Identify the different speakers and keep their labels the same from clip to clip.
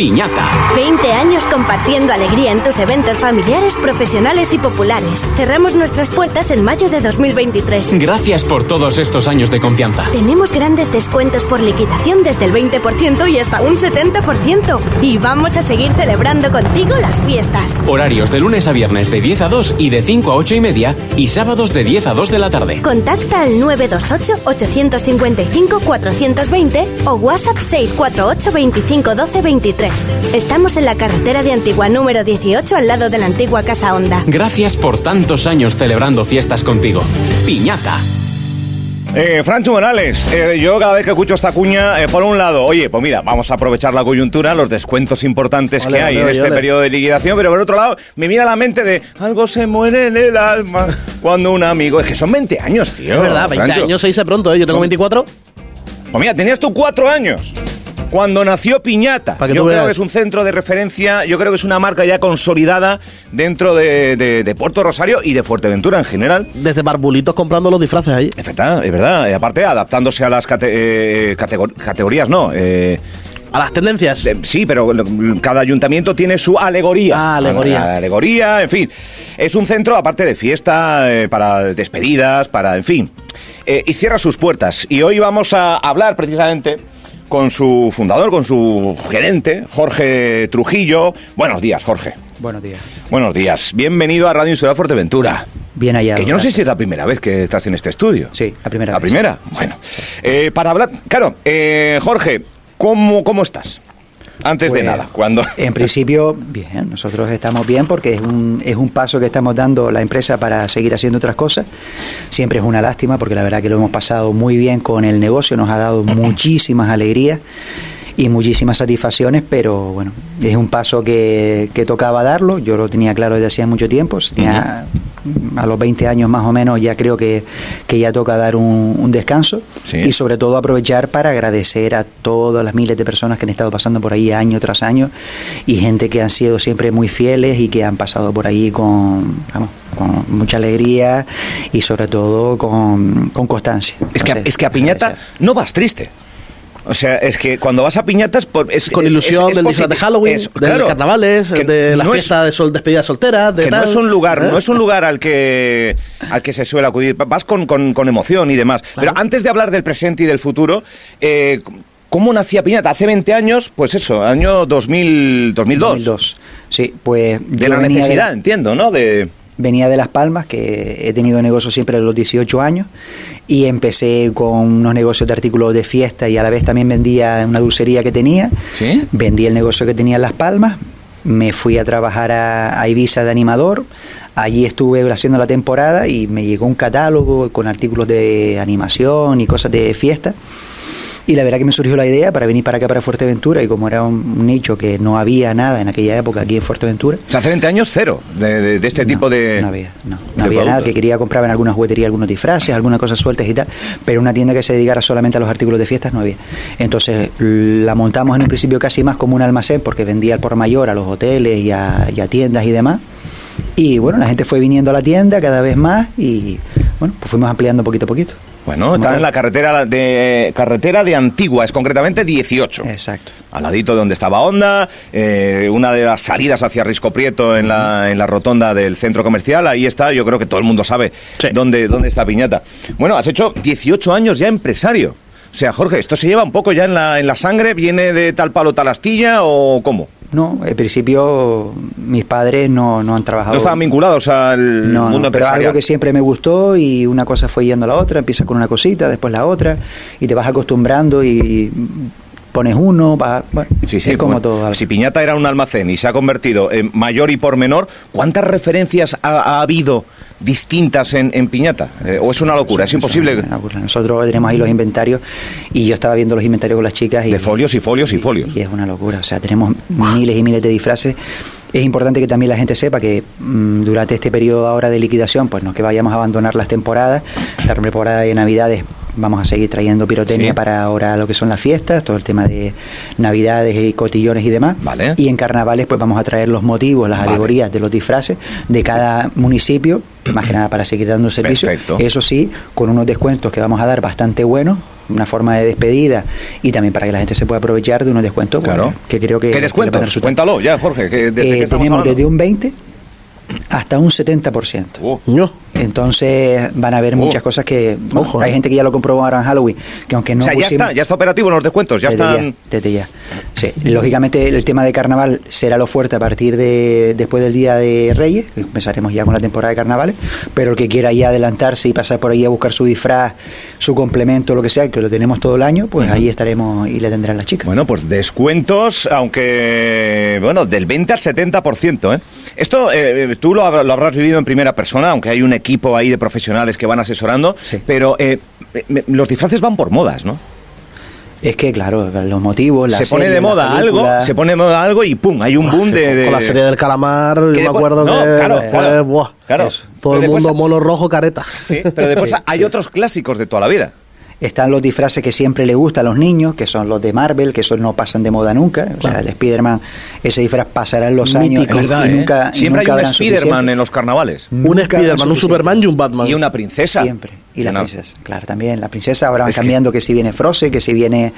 Speaker 1: Piñata.
Speaker 2: 20 años compartiendo alegría en tus eventos familiares, profesionales y populares. Cerramos nuestras puertas en mayo de 2023.
Speaker 1: Gracias por todos estos años de confianza.
Speaker 2: Tenemos grandes descuentos por liquidación desde el 20% y hasta un 70%. Y vamos a seguir celebrando contigo las fiestas.
Speaker 1: Horarios de lunes a viernes de 10 a 2 y de 5 a 8 y media y sábados de 10 a 2 de la tarde.
Speaker 2: Contacta al 928-855-420 o WhatsApp 648 25 12 23. Estamos en la carretera de Antigua número 18 al lado de la antigua Casa Honda.
Speaker 1: Gracias por tantos años celebrando fiestas contigo. Piñata.
Speaker 3: Eh, Francho Morales, eh, yo cada vez que escucho esta cuña, eh, por un lado, oye, pues mira, vamos a aprovechar la coyuntura, los descuentos importantes
Speaker 4: Ole,
Speaker 3: que hay
Speaker 4: ole,
Speaker 3: en este
Speaker 4: ole.
Speaker 3: periodo de liquidación, pero por otro lado, me mira a la mente de algo se muere en el alma cuando un amigo. Es que son 20 años, tío.
Speaker 4: Es verdad, 20
Speaker 3: Francho.
Speaker 4: años se dice pronto, ¿eh? Yo tengo 24.
Speaker 3: Pues mira, tenías tú cuatro años. Cuando nació Piñata, yo creo
Speaker 4: veas.
Speaker 3: que es un centro de referencia, yo creo que es una marca ya consolidada dentro de, de- de Puerto Rosario y de Fuerteventura en general.
Speaker 4: Desde barbulitos comprando los disfraces ahí.
Speaker 3: Es verdad, es verdad. Y aparte, adaptándose a las cate- eh, categor- categorías, no. eh,
Speaker 4: A las tendencias.
Speaker 3: sí, pero cada ayuntamiento tiene su alegoría.
Speaker 4: Ah, alegoría.
Speaker 3: Alegoría, en fin. Es un centro, aparte de fiesta, eh, para despedidas, para, en fin. Eh, y cierra sus puertas. Y hoy vamos a hablar precisamente con su fundador, con su gerente, Jorge Trujillo. Buenos días, Jorge.
Speaker 5: Buenos días.
Speaker 3: Buenos días. Bienvenido a Radio Insular Fuerteventura.
Speaker 5: Bien hallado.
Speaker 3: Que yo no sé si es la primera vez que estás en este estudio.
Speaker 5: Sí, la primera
Speaker 3: ¿La
Speaker 5: vez.
Speaker 3: primera?
Speaker 5: Sí,
Speaker 3: Bueno. Eh, para hablar, claro, eh, Jorge, ¿cómo, ¿cómo estás? Antes de
Speaker 5: Pues,
Speaker 3: nada, cuando...
Speaker 5: En principio, bien, nosotros estamos bien porque es un, es un paso que estamos dando la empresa para seguir haciendo otras cosas. Siempre es una lástima porque la verdad que lo hemos pasado muy bien con el negocio, nos ha dado muchísimas alegrías y muchísimas satisfacciones, pero bueno, es un paso que, que tocaba darlo, yo lo tenía claro desde hacía mucho tiempo, tenía- a los 20 años más o menos ya creo que, que ya toca dar un, un descanso
Speaker 3: Sí.
Speaker 5: y sobre todo aprovechar para agradecer a todas las miles de personas que han estado pasando por ahí año tras año y gente que han sido siempre muy fieles y que han pasado por ahí con, vamos, con mucha alegría y sobre todo con, con constancia.
Speaker 3: Es que, a- es que a Piñata
Speaker 5: agradecer.
Speaker 3: no vas triste. O sea, es que cuando vas a Piñatas... por- es,
Speaker 4: Con
Speaker 3: es-
Speaker 4: ilusión
Speaker 3: es
Speaker 4: del disfraz de Halloween,
Speaker 3: es-
Speaker 4: de
Speaker 3: claro,
Speaker 4: carnavales, de la
Speaker 3: no es-
Speaker 4: fiesta de sol, despedida soltera, de
Speaker 3: que no es un lugar,
Speaker 4: ¿eh?
Speaker 3: no es un lugar al que al que se suele acudir. Vas con, con- con emoción y demás. Pero antes de hablar del presente y del futuro, eh, ¿cómo nacía Piñata? Hace 20 años, pues eso, año 2000, 2002.
Speaker 5: 2002. Sí, pues
Speaker 3: De la necesidad, entiendo, ¿no? De
Speaker 5: Venía de Las Palmas, que he tenido negocio siempre a los 18 años, y empecé con unos negocios de artículos de fiesta y a la vez también vendía una dulcería que tenía.
Speaker 3: ¿Sí?
Speaker 5: Vendí el negocio que tenía en Las Palmas, me fui a trabajar a, a Ibiza de animador, allí estuve haciendo la temporada y me llegó un catálogo con artículos de animación y cosas de fiesta. Y la verdad que me surgió la idea para venir para acá, para Fuerteventura, y como era un, nicho que no había nada en aquella época aquí en Fuerteventura,
Speaker 3: o sea, hace 20 años cero de, de- de este
Speaker 5: no,
Speaker 3: tipo de...
Speaker 5: No había, no, no había nada. Que quería comprar en alguna juguetería algunos disfraces, algunas cosas sueltas y tal, pero una tienda que se dedicara solamente a los artículos de fiestas no había. Entonces la montamos en un principio casi más como un almacén porque vendía al por mayor a los hoteles y a, y a tiendas y demás. Y bueno, la gente fue viniendo a la tienda cada vez más y bueno, pues fuimos ampliando poquito a poquito.
Speaker 3: Bueno, está en la carretera de carretera de Antigua, es concretamente 18.
Speaker 5: Exacto.
Speaker 3: Al ladito de donde estaba Honda, eh, una de las salidas hacia Risco Prieto en la, en la rotonda del centro comercial, ahí está, yo creo que todo el mundo sabe
Speaker 4: Sí.
Speaker 3: dónde, dónde está Piñata. Bueno, has hecho 18 años ya empresario. O sea, Jorge, ¿esto se lleva un poco ya en la, en la sangre? ¿Viene de tal palo, tal astilla o cómo?
Speaker 5: No, en principio mis padres no, no han trabajado.
Speaker 3: ¿No estaban vinculados al
Speaker 5: No,
Speaker 3: mundo
Speaker 5: no, pero algo que siempre me gustó y una cosa fue yendo a la otra, empiezas con una cosita, después la otra y te vas acostumbrando y pones uno, bueno,
Speaker 3: Sí, sí,
Speaker 5: es como todo.
Speaker 3: Si Piñata era un almacén y se ha convertido en mayor y por menor, ¿cuántas referencias ha, ha habido distintas en, en Piñata? Eh, ¿O es una locura? Es imposible.
Speaker 5: una locura. Nosotros tenemos ahí los inventarios y yo estaba viendo los inventarios con las chicas y,
Speaker 3: De folios y folios y folios.
Speaker 5: y es una locura. O sea, tenemos miles y miles de disfraces. Es importante que también la gente sepa que mm, durante este periodo ahora de liquidación, pues no es que vayamos a abandonar las temporadas. La temporada de Navidades vamos a seguir trayendo pirotecnia
Speaker 3: Sí.
Speaker 5: para ahora lo que son las fiestas, todo el tema de Navidades y cotillones y demás.
Speaker 3: Vale.
Speaker 5: Y en carnavales pues vamos a traer los motivos, las
Speaker 3: Vale.
Speaker 5: alegorías de los disfraces de cada municipio, más que nada para seguir dando servicio.
Speaker 3: Perfecto.
Speaker 5: Eso sí, con unos descuentos que vamos a dar bastante buenos, una forma de despedida y también para que la gente se pueda aprovechar de unos descuentos
Speaker 3: Claro.
Speaker 5: que creo que...
Speaker 3: ¿Qué descuentos? Cuéntalo ya, Jorge. que ¿Desde
Speaker 5: Eh,
Speaker 3: qué
Speaker 5: tenemos
Speaker 3: hablando?
Speaker 5: desde un 20 hasta un 70%.
Speaker 3: Oh.
Speaker 4: Ño.
Speaker 5: Entonces van a haber
Speaker 3: Oh.
Speaker 5: muchas cosas que bueno,
Speaker 4: Ojo,
Speaker 5: hay
Speaker 4: eh.
Speaker 5: gente que ya lo comprobó ahora en Halloween, que aunque no
Speaker 3: o sea, ya está, ya está operativo los descuentos, ya
Speaker 5: desde
Speaker 3: están...
Speaker 5: ya, desde ya. Sí, lógicamente el tema de carnaval será lo fuerte a partir de después del día de Reyes, que empezaremos ya con la temporada de carnavales, pero el que quiera ya adelantarse y pasar por ahí a buscar su disfraz, su complemento, lo que sea, que lo tenemos todo el año, pues ahí estaremos y le tendrán las chicas.
Speaker 3: Bueno, pues descuentos, aunque, bueno, del 20 al 70%, ¿eh? Esto eh, tú lo, lo habrás vivido en primera persona, aunque hay un equipo ahí de profesionales que van asesorando,
Speaker 5: Sí.
Speaker 3: pero eh, los disfraces van por modas, ¿no?
Speaker 5: Es que, claro, los motivos, la
Speaker 3: se pone de moda algo, se pone de moda algo y pum, hay un boom de... de-
Speaker 4: Con la serie del calamar, yo me acuerdo
Speaker 3: no,
Speaker 4: que
Speaker 3: claro, claro,
Speaker 4: buah,
Speaker 3: claro.
Speaker 4: eso. todo
Speaker 3: Pero
Speaker 4: el mundo
Speaker 3: después-
Speaker 4: mono rojo careta.
Speaker 3: Sí, pero después
Speaker 5: Sí,
Speaker 3: hay
Speaker 5: sí.
Speaker 3: otros clásicos de toda la vida.
Speaker 5: Están los disfraces que siempre le gustan a los niños, que son los de Marvel, que esos no pasan de moda nunca. O sea, el Spider-Man, ese disfraz pasará en los años
Speaker 4: Mítico.
Speaker 5: y,
Speaker 3: ¿Verdad,
Speaker 5: y
Speaker 3: eh?
Speaker 5: nunca, y
Speaker 3: Siempre
Speaker 5: nunca
Speaker 3: hay un Spider-Man en los carnavales.
Speaker 4: Un Spiderman, un. Superman y un Batman.
Speaker 3: Y una princesa.
Speaker 5: Siempre. Y la princesa, claro, también. La princesa ahora van
Speaker 3: Es que-
Speaker 5: cambiando que... si viene Frozen, que si viene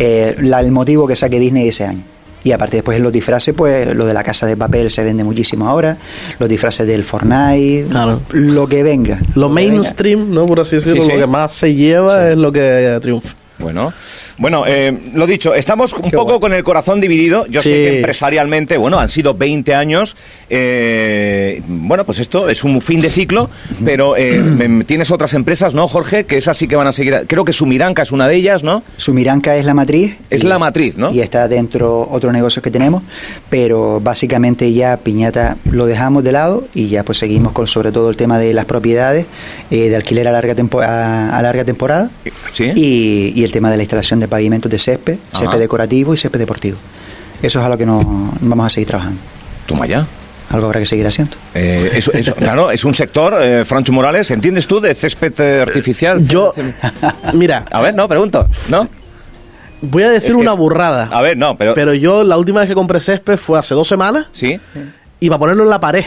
Speaker 5: eh, la- el motivo que saque Disney ese año. Y aparte después en los disfraces, pues lo de la casa de papel se vende muchísimo ahora, los disfraces del Fortnite,
Speaker 4: Claro.
Speaker 5: lo que venga.
Speaker 4: Lo mainstream, ¿no? Por así decirlo,
Speaker 3: Sí, sí.
Speaker 4: lo que más se lleva es lo que triunfa.
Speaker 3: Bueno, bueno, eh, lo dicho, estamos un
Speaker 4: Qué
Speaker 3: poco con el corazón dividido. Yo sé
Speaker 4: Sí.
Speaker 3: que empresarialmente, bueno, han sido 20 años. eh, bueno, pues esto es un fin de ciclo, pero eh, tienes otras empresas, ¿no, Jorge? Que esas sí que van a seguir. Creo que Sumiranca es una de ellas, ¿no?
Speaker 5: Sumiranca es la matriz.
Speaker 3: Es la matriz, ¿no?
Speaker 5: Y está dentro otros negocios que tenemos, pero básicamente ya Piñata lo dejamos de lado y ya pues seguimos con sobre todo el tema de las propiedades, eh, de alquiler a larga, tempo- a, a larga temporada
Speaker 3: Sí.
Speaker 5: y, y el tema de la instalación de pavimentos de césped,
Speaker 3: Ajá.
Speaker 5: césped decorativo y césped deportivo. Eso es a lo que nos vamos a seguir trabajando.
Speaker 3: Toma ya.
Speaker 5: Algo habrá que seguir haciendo.
Speaker 3: Eh, eso- eso- claro, es un sector, eh, Francho Morales, ¿entiendes tú de césped eh, artificial?
Speaker 4: Yo, mira,
Speaker 3: A ver, no, pregunto, ¿no?
Speaker 4: voy a decir
Speaker 3: Es que-
Speaker 4: una burrada.
Speaker 3: A ver, no, pero...
Speaker 4: Pero yo la última vez que compré césped fue hace dos semanas
Speaker 3: ¿Sí?
Speaker 4: y para ponerlo en la pared.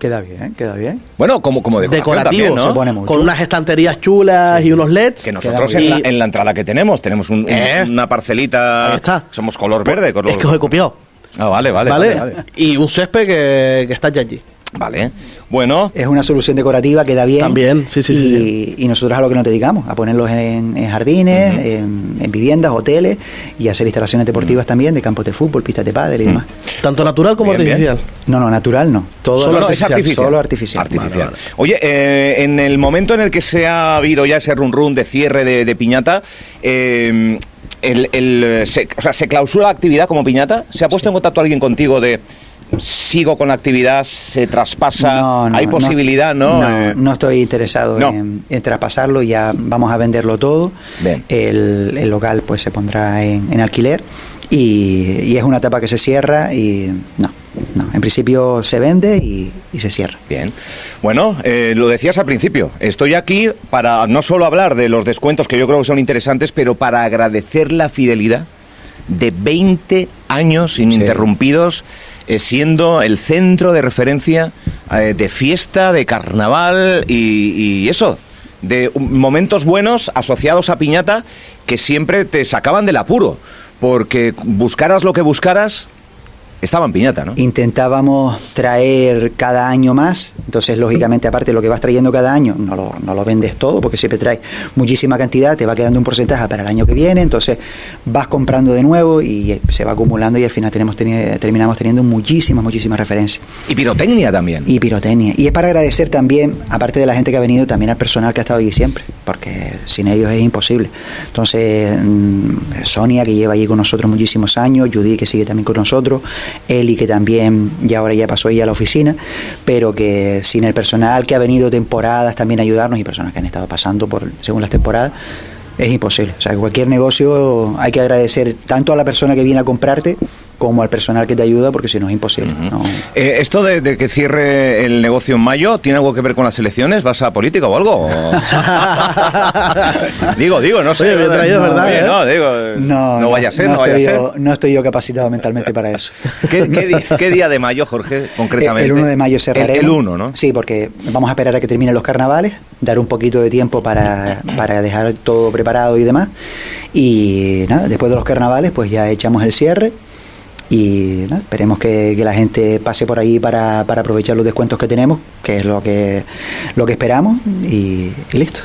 Speaker 5: Queda bien, queda bien.
Speaker 3: Bueno, como, como
Speaker 4: Decorativo,
Speaker 3: también, ¿no?
Speaker 5: se pone mucho.
Speaker 4: con unas estanterías chulas y unos LEDs.
Speaker 3: Que nosotros en la, en la entrada que tenemos, tenemos un- un-
Speaker 4: Eh.
Speaker 3: una parcelita.
Speaker 4: Ahí está.
Speaker 3: Somos color verde. Color...
Speaker 4: Es que os he copiado.
Speaker 3: Ah, vale, vale.
Speaker 4: ¿Vale?
Speaker 3: Vale, vale.
Speaker 4: Y un césped que, que está ya allí.
Speaker 3: Vale. Bueno,
Speaker 5: Es una solución decorativa, queda bien.
Speaker 4: También, sí, sí,
Speaker 5: y,
Speaker 4: sí,
Speaker 5: y nosotros a lo que nos dedicamos, a ponerlos en, en jardines, en, en viviendas, hoteles y hacer instalaciones deportivas también de campos de fútbol, pistas de pádel y demás.
Speaker 4: Tanto natural como
Speaker 3: Bien, bien.
Speaker 4: artificial.
Speaker 5: No, no, natural no. Todo
Speaker 3: Solo no, es
Speaker 4: artificial,
Speaker 3: artificial.
Speaker 5: solo artificial.
Speaker 3: Artificial.
Speaker 4: Vale,
Speaker 3: Oye, eh, en el momento en el que se ha habido ya ese run run de cierre de, de piñata, eh, el, el, se, o sea, ¿se clausura la actividad como piñata? ¿Se ha puesto en contacto alguien contigo de sigo con la actividad, se traspasa,
Speaker 5: No, no,
Speaker 3: hay posibilidad, ¿no?
Speaker 5: No,
Speaker 3: Eh,
Speaker 5: no estoy interesado. En, en traspasarlo, ya vamos a venderlo todo. El, el local pues se pondrá en, en alquiler y, y es una etapa que se cierra y no, no, en principio se vende y, y se cierra.
Speaker 3: Bien. Bueno, eh, lo decías al principio. Estoy aquí para no solo hablar de los descuentos que yo creo que son interesantes, pero para agradecer la fidelidad de 20 años ininterrumpidos eh, siendo el centro de referencia eh, de fiesta, de carnaval y, y eso. De momentos buenos asociados a piñata que siempre te sacaban del apuro. Porque buscaras lo que buscaras, estaba en piñata, ¿no?
Speaker 5: Intentábamos traer cada año más, entonces lógicamente aparte de lo que vas trayendo cada año, no lo, no lo vendes todo porque siempre traes muchísima cantidad, te va quedando un porcentaje para el año que viene, entonces vas comprando de nuevo y eh, se va acumulando y al final tenemos teni- terminamos teniendo muchísimas, muchísimas referencias.
Speaker 3: Y pirotecnia también.
Speaker 5: Y pirotecnia. Y es para agradecer también, aparte de la gente que ha venido, también al personal que ha estado allí siempre, porque sin ellos es imposible. Entonces, mm, Sonia, que lleva allí con nosotros muchísimos años, Judy, que sigue también con nosotros, Eli, que también ya ahora ya pasó ella a la oficina, pero que sin el personal que ha venido temporadas también a ayudarnos y personas que han estado pasando por según las temporadas, es imposible. O sea, cualquier negocio hay que agradecer tanto a la persona que viene a comprarte como al personal que te ayuda, porque si no es imposible. ¿no?
Speaker 3: Eh, ¿Esto de, de que cierre el negocio en mayo tiene algo que ver con las elecciones? ¿Vas a política o algo? digo, digo, no sé.
Speaker 4: Oye, bien traído, ¿verdad,
Speaker 3: Oye,
Speaker 4: eh?
Speaker 3: no, digo, no, vaya a ser, no, vaya a
Speaker 5: estoy
Speaker 3: ser.
Speaker 5: yo, no estoy yo capacitado mentalmente para eso.
Speaker 3: ¿Qué, qué di- qué día de mayo, Jorge, concretamente?
Speaker 5: El 1 de mayo cerraremos.
Speaker 3: El, el 1, ¿no?
Speaker 5: Sí, porque vamos a esperar a que terminen los carnavales, dar un poquito de tiempo para, para dejar todo preparado y demás. Y nada, después de los carnavales, pues ya echamos el cierre. Y nada, esperemos que, que la gente pase por ahí para, para aprovechar los descuentos que tenemos, que es lo que, lo que esperamos, y, y listo.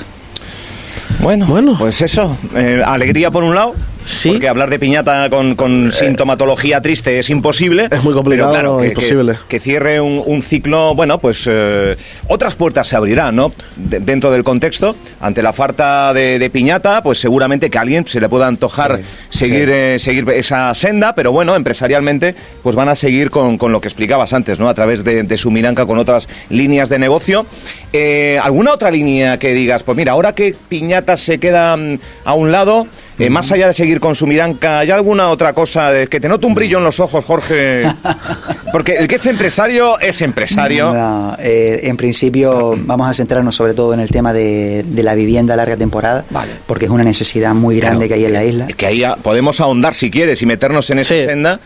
Speaker 3: Bueno,
Speaker 4: Bueno.
Speaker 3: pues eso. eh, alegría por un lado.
Speaker 4: Sí.
Speaker 3: Porque hablar de piñata con, con sintomatología triste es imposible.
Speaker 4: Es muy complicado,
Speaker 3: pero claro, que,
Speaker 4: imposible.
Speaker 3: Que, que cierre un, un ciclo, bueno, pues eh, otras puertas se abrirán, ¿no? De- dentro del contexto, ante la falta de, de piñata, pues seguramente que a alguien se le pueda antojar
Speaker 5: Sí,
Speaker 3: seguir,
Speaker 5: sí.
Speaker 3: eh, seguir esa senda, pero bueno, empresarialmente, pues van a seguir con, con lo que explicabas antes, ¿no? A través de, de su Miranca con otras líneas de negocio. Eh, ¿Alguna otra línea que digas, pues mira, ahora que piñatas se quedan a un lado, eh, más allá de seguir con su Miranca, ¿hay alguna otra cosa de que te note un brillo en los ojos, Jorge? Porque el que es empresario es empresario.
Speaker 5: No, eh, en principio vamos a centrarnos sobre todo en el tema de, de la vivienda a larga temporada,
Speaker 3: Vale.
Speaker 5: porque es una necesidad muy grande
Speaker 3: Claro,
Speaker 5: que hay en la isla.
Speaker 3: Que ahí a- podemos ahondar si quieres y meternos en esa
Speaker 4: Sí.
Speaker 3: senda.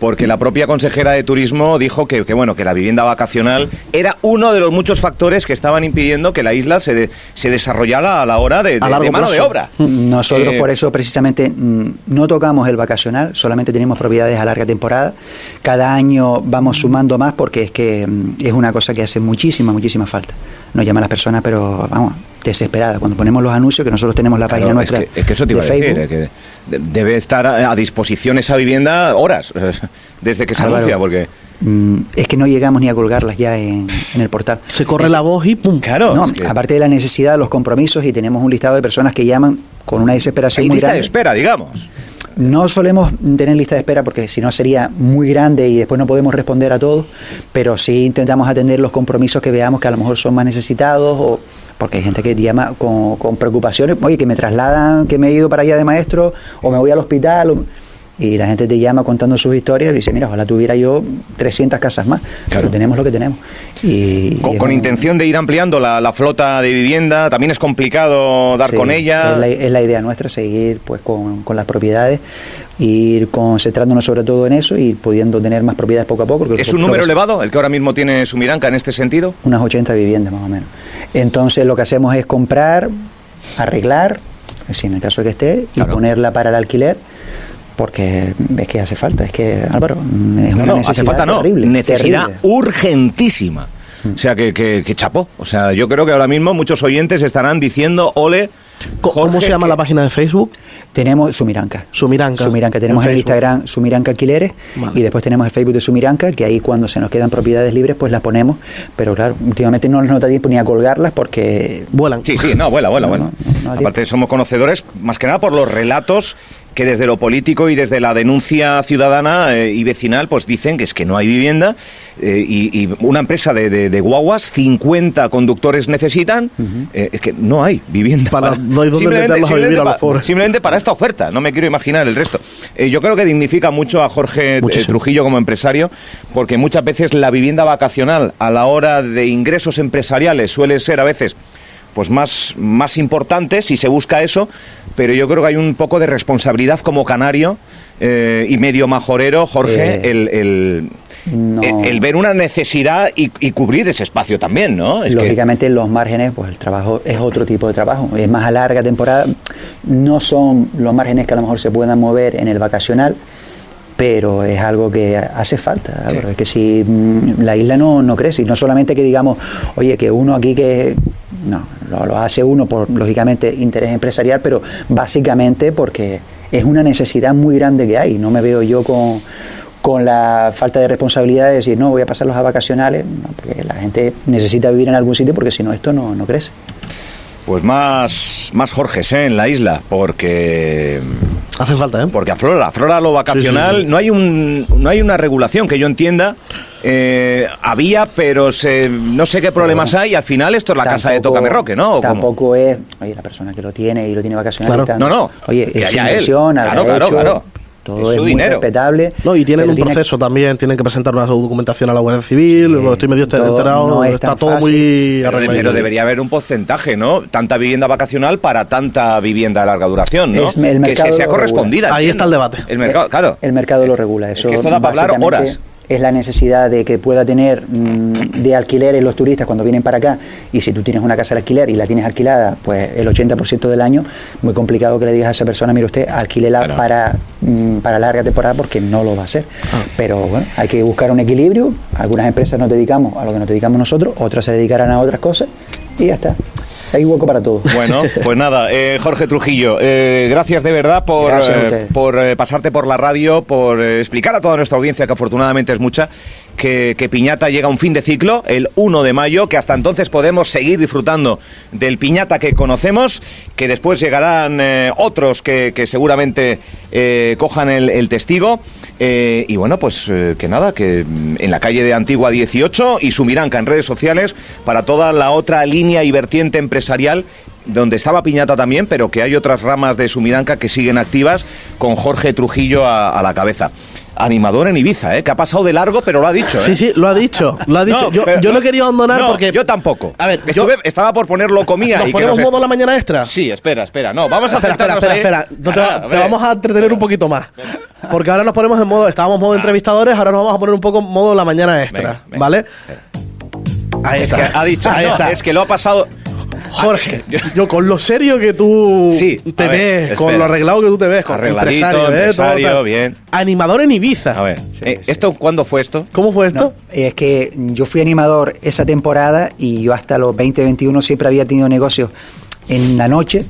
Speaker 3: Porque la propia consejera de turismo dijo que, que, bueno que la vivienda vacacional era uno de los muchos factores que estaban impidiendo que la isla se, de- se desarrollara a la hora de, de-
Speaker 4: A largo
Speaker 3: de mano de
Speaker 4: plazo.
Speaker 3: obra.
Speaker 5: Nosotros
Speaker 3: Eh,
Speaker 5: por eso precisamente mm, no tocamos el vacacional, solamente tenemos propiedades a larga temporada. Cada año vamos sumando más porque es que mm, es una cosa que hace muchísima, muchísima falta. Nos llaman las personas, pero vamos, desesperadas. Cuando ponemos los anuncios, que nosotros tenemos la
Speaker 3: Claro,
Speaker 5: página nuestra
Speaker 3: es que, es que eso te
Speaker 5: de
Speaker 3: iba a decir,
Speaker 5: Facebook.
Speaker 3: que de- debe estar a, disposición esa vivienda horas, desde que se
Speaker 5: Álvaro,
Speaker 3: anuncia, porque...
Speaker 5: mm, es que no llegamos ni a colgarlas ya en, en el portal.
Speaker 4: Se corre la voz y pum.
Speaker 3: Claro,
Speaker 5: No,
Speaker 3: es que-
Speaker 5: aparte de la necesidad, los compromisos y tenemos un listado de personas que llaman con una desesperación
Speaker 3: hay
Speaker 5: muy
Speaker 3: lista de
Speaker 5: grande.
Speaker 3: espera, digamos.
Speaker 5: No solemos tener lista de espera porque si no sería muy grande y después no podemos responder a todos, pero sí intentamos atender los compromisos que veamos que a lo mejor son más necesitados o porque hay gente que llama con, con preocupaciones, oye, que me trasladan, que me he ido para allá de maestro o me voy al hospital. o- y la gente te llama contando sus historias y dice, mira, ojalá tuviera yo 300 casas más,
Speaker 3: Claro.
Speaker 5: pero tenemos lo que tenemos. Y,
Speaker 3: Con,
Speaker 5: y
Speaker 3: con
Speaker 5: es un-
Speaker 3: intención de ir ampliando la, la flota de vivienda, también es complicado dar
Speaker 5: Sí,
Speaker 3: con ella.
Speaker 5: Es la, es la idea nuestra, seguir pues con, con las propiedades, ir concentrándonos sobre todo en eso y pudiendo tener más propiedades poco a poco. porque
Speaker 3: ¿Es un número
Speaker 5: que-
Speaker 3: elevado el que ahora mismo tiene su Miranca en este sentido?
Speaker 5: Unas 80 viviendas más o menos. Entonces lo que hacemos es comprar, arreglar, si en el caso de que esté, y ponerla para el alquiler. Porque es que hace falta, es que Álvaro, es una
Speaker 3: no,
Speaker 5: necesidad
Speaker 3: hace falta no,
Speaker 5: terrible,
Speaker 3: necesidad
Speaker 5: terrible.
Speaker 3: urgentísima. O sea, que, que, que chapó. O sea, yo creo que ahora mismo muchos oyentes estarán diciendo, ole,
Speaker 4: ¿Cómo se llama
Speaker 3: que-
Speaker 4: la página de Facebook?
Speaker 5: Tenemos Sumiranca.
Speaker 4: Sumiranca.
Speaker 5: Sumiranca. Tenemos
Speaker 4: En
Speaker 5: el. Instagram Sumiranca Alquileres
Speaker 4: Vale.
Speaker 5: y después tenemos el Facebook de Sumiranca, que ahí cuando se nos quedan propiedades libres, pues las ponemos. Pero claro, últimamente no nota tiempo ni a colgarlas porque
Speaker 4: Vuelan.
Speaker 3: Sí, sí, no, vuela, vuela,
Speaker 5: No,
Speaker 3: vuela.
Speaker 5: no, no,
Speaker 3: Aparte somos conocedores, más que nada por los relatos que desde lo político y desde la denuncia ciudadana eh, y vecinal, pues dicen que es que no hay vivienda eh, y, y una empresa de, de- de guaguas, 50 conductores necesitan, eh, es que no hay vivienda.
Speaker 4: Para- no hay dónde
Speaker 3: simplemente,
Speaker 4: meterlos a vivir
Speaker 3: simplemente
Speaker 4: a los
Speaker 3: simplemente para esta oferta, no me quiero imaginar el resto. Yo creo que dignifica mucho a Jorge. Trujillo como empresario, porque muchas veces la vivienda vacacional a la hora de ingresos empresariales suele ser a veces pues más, más importante si se busca eso, pero yo creo que hay un poco de responsabilidad como canario eh, y medio majorero, Jorge,
Speaker 5: Eh,
Speaker 3: el, el,
Speaker 5: no.
Speaker 3: el- el ver una necesidad y, y cubrir ese espacio también, ¿no? Es que-
Speaker 5: lógicamente los márgenes, pues el trabajo es otro tipo de trabajo, es más a larga temporada, no son los márgenes que a lo mejor se puedan mover en el vacacional, pero es algo que hace falta. Es que si mm, la isla no, no crece, y no solamente que digamos, oye, que uno aquí que. No, lo, lo hace uno por, lógicamente, interés empresarial, pero básicamente porque es una necesidad muy grande que hay. No me veo yo con, con la falta de responsabilidad de decir, no, voy a pasarlos a vacacionales, no, porque la gente necesita vivir en algún sitio porque si no, esto no, no crece.
Speaker 3: Pues más, más Jorges ¿eh? en la isla, porque
Speaker 4: Hace falta, ¿eh?
Speaker 3: porque aflora, aflora lo vacacional.
Speaker 4: Sí, sí, sí.
Speaker 3: No hay un, no hay una regulación que yo entienda. Eh, había, pero se, no sé qué problemas hay. Y al final esto es la casa de Tócame Roque, ¿no?
Speaker 5: Tampoco es, oye, la persona que lo tiene y lo tiene vacacional.
Speaker 4: Claro.
Speaker 3: No, no,
Speaker 5: Oye,
Speaker 3: que
Speaker 5: es inversión,
Speaker 3: Claro, claro,
Speaker 5: hecho,
Speaker 3: claro.
Speaker 5: Todo
Speaker 3: Es
Speaker 5: es,
Speaker 3: su
Speaker 5: muy
Speaker 3: dinero.
Speaker 5: respetable.
Speaker 4: No, y tienen un
Speaker 5: tiene-
Speaker 4: proceso también, tienen que presentar una documentación a la Guardia Civil, lo estoy medio
Speaker 5: todo
Speaker 4: enterado,
Speaker 5: no es
Speaker 4: está todo
Speaker 5: fácil.
Speaker 4: muy
Speaker 3: Pero, debería haber un porcentaje, ¿no? Tanta vivienda vacacional para tanta vivienda de larga duración, ¿no?
Speaker 5: Es- el
Speaker 3: que
Speaker 5: mercado
Speaker 3: se sea correspondida.
Speaker 4: Ahí está el debate.
Speaker 3: El mercado, claro.
Speaker 5: El mercado lo regula.
Speaker 3: Es
Speaker 5: Eso
Speaker 3: que esto da para hablar horas.
Speaker 5: Es la necesidad de que pueda tener mm, de alquileres los turistas cuando vienen para acá. Y si tú tienes una casa de alquiler y la tienes alquilada, pues el 80% del año, muy complicado que le digas a esa persona, mire usted, alquílela
Speaker 3: Claro.
Speaker 5: para, mm, para larga temporada porque no lo va a hacer.
Speaker 3: Ah.
Speaker 5: Pero bueno, hay que buscar un equilibrio. Algunas empresas nos dedicamos a lo que nos dedicamos nosotros, otras se dedicarán a otras cosas y ya está. Hay hueco para todo.
Speaker 3: Bueno, pues nada, eh, Jorge Trujillo, eh, gracias de verdad por, eh, por eh, pasarte por la radio, por eh, explicar a toda nuestra audiencia, que afortunadamente es mucha, que, Piñata llega a un fin de ciclo, el 1 de mayo, que hasta entonces podemos seguir disfrutando del Piñata que conocemos, que después llegarán eh, otros que, seguramente eh, cojan el, testigo. eh, y bueno, pues que nada, que en la calle de Antigua 18 y Sumiranca en redes sociales para toda la otra línea y vertiente empresarial donde estaba Piñata también, pero que hay otras ramas de Sumiranca que siguen activas con Jorge Trujillo a la cabeza. Animador en Ibiza, ¿eh? que ha pasado de largo, pero lo ha dicho. ¿eh?
Speaker 4: Sí, sí, lo ha dicho, lo ha dicho.
Speaker 3: No,
Speaker 4: yo,
Speaker 3: pero-
Speaker 4: yo lo quería abandonar
Speaker 3: No,
Speaker 4: porque...
Speaker 3: Yo tampoco.
Speaker 4: A ver,
Speaker 3: Estuve-
Speaker 4: yo-
Speaker 3: estaba por ponerlo comía.
Speaker 4: ¿Nos
Speaker 3: y que
Speaker 4: ponemos
Speaker 3: no sé-
Speaker 4: modo la mañana extra?
Speaker 3: Sí, espera, espera. No, vamos a
Speaker 4: espera, espera, espera, espera. No te,
Speaker 3: Ah,
Speaker 4: te vamos a entretener un poquito más. Porque ahora nos ponemos en modo, estábamos modo entrevistadores, ahora nos vamos a poner un poco modo la mañana extra,
Speaker 3: Venga, venga.
Speaker 4: ¿vale? Ahí
Speaker 3: Es
Speaker 4: está.
Speaker 3: que ha dicho,
Speaker 4: Ahí
Speaker 3: no,
Speaker 4: está.
Speaker 3: es que lo ha pasado.
Speaker 4: Jorge, yo con lo serio que tú
Speaker 3: Sí,
Speaker 4: te
Speaker 3: ver,
Speaker 4: ves,
Speaker 3: espera.
Speaker 4: con lo arreglado que tú te ves, con empresario, ¿eh? Todo
Speaker 3: empresario, bien.
Speaker 4: Animador en Ibiza.
Speaker 3: A ver, eh, ¿esto cuándo fue esto?
Speaker 4: ¿Cómo fue esto?
Speaker 5: No, es que yo fui animador esa temporada y yo hasta los 20, 21 siempre había tenido negocios en la noche.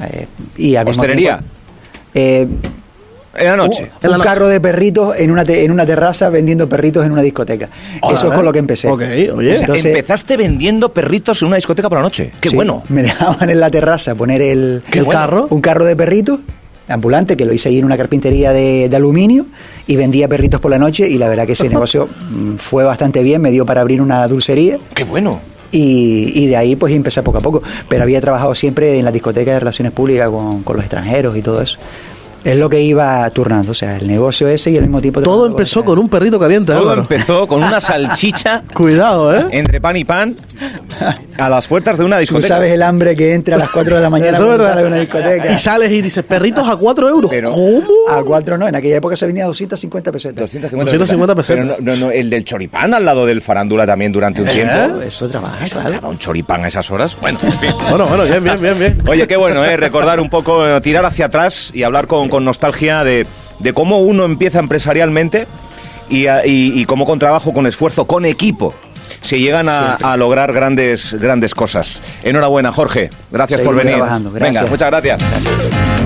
Speaker 5: eh, y al mismo
Speaker 3: ¿Hostelería?
Speaker 5: tiempo, eh,
Speaker 3: En la noche.
Speaker 5: Un,
Speaker 4: En la
Speaker 5: un
Speaker 4: noche.
Speaker 5: carro de perritos en una, te- en una terraza vendiendo perritos en una discoteca.
Speaker 3: Hola,
Speaker 5: Eso es con lo que empecé.
Speaker 4: Ok, oye.
Speaker 3: O sea,
Speaker 5: Entonces-
Speaker 3: empezaste vendiendo perritos en una discoteca por la noche. Qué
Speaker 5: Sí,
Speaker 3: bueno.
Speaker 5: Me dejaban en la terraza poner el,
Speaker 4: ¿Qué
Speaker 5: el
Speaker 4: bueno?
Speaker 5: carro, un carro de perritos ambulante que lo hice ahí en una carpintería de, de aluminio y vendía perritos por la noche y la verdad que ese negocio mm, fue bastante bien, me dio para abrir una dulcería
Speaker 3: Qué bueno.
Speaker 5: y, y de ahí pues empecé poco a poco, pero había trabajado siempre en la discoteca de relaciones públicas con, con los extranjeros y todo eso. Es lo que iba turnando, o sea, el negocio ese y al mismo tiempo...
Speaker 4: Todo empezó
Speaker 5: con-
Speaker 4: un perrito caliente,
Speaker 3: Todo
Speaker 4: Álvaro.
Speaker 3: empezó con una salchicha
Speaker 4: Cuidado, ¿eh?
Speaker 3: entre pan y pan a las puertas de una
Speaker 5: Tú
Speaker 3: discoteca.
Speaker 5: sabes el hambre que entra a las 4 de la mañana
Speaker 4: Eso
Speaker 5: cuando
Speaker 4: verdad.
Speaker 5: sale de una discoteca.
Speaker 4: Y sales y dices, perritos a 4 euros.
Speaker 3: Pero-
Speaker 4: ¿Cómo?
Speaker 5: A 4 no, en aquella época se venía a 250 pesetas.
Speaker 3: 250,
Speaker 4: 250 pesetas.
Speaker 3: Pero no, no, no, el del choripán al lado del farándula también durante un tiempo.
Speaker 5: Eso trabaja,
Speaker 3: Eso,
Speaker 5: claro.
Speaker 3: un choripán a esas horas. Bueno, en fin.
Speaker 4: Bueno, bueno, bien, bien, bien, bien.
Speaker 3: Oye, qué bueno, ¿eh? Recordar un poco, eh, tirar hacia atrás y hablar con, con nostalgia de, de cómo uno empieza empresarialmente y, a- y- y cómo con trabajo, con esfuerzo, con equipo, se llegan a, a lograr grandes, grandes cosas. Enhorabuena, Jorge. Gracias por venir. Venga, muchas gracias.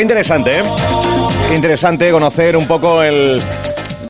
Speaker 3: Qué interesante, ¿eh? Qué interesante conocer un poco el,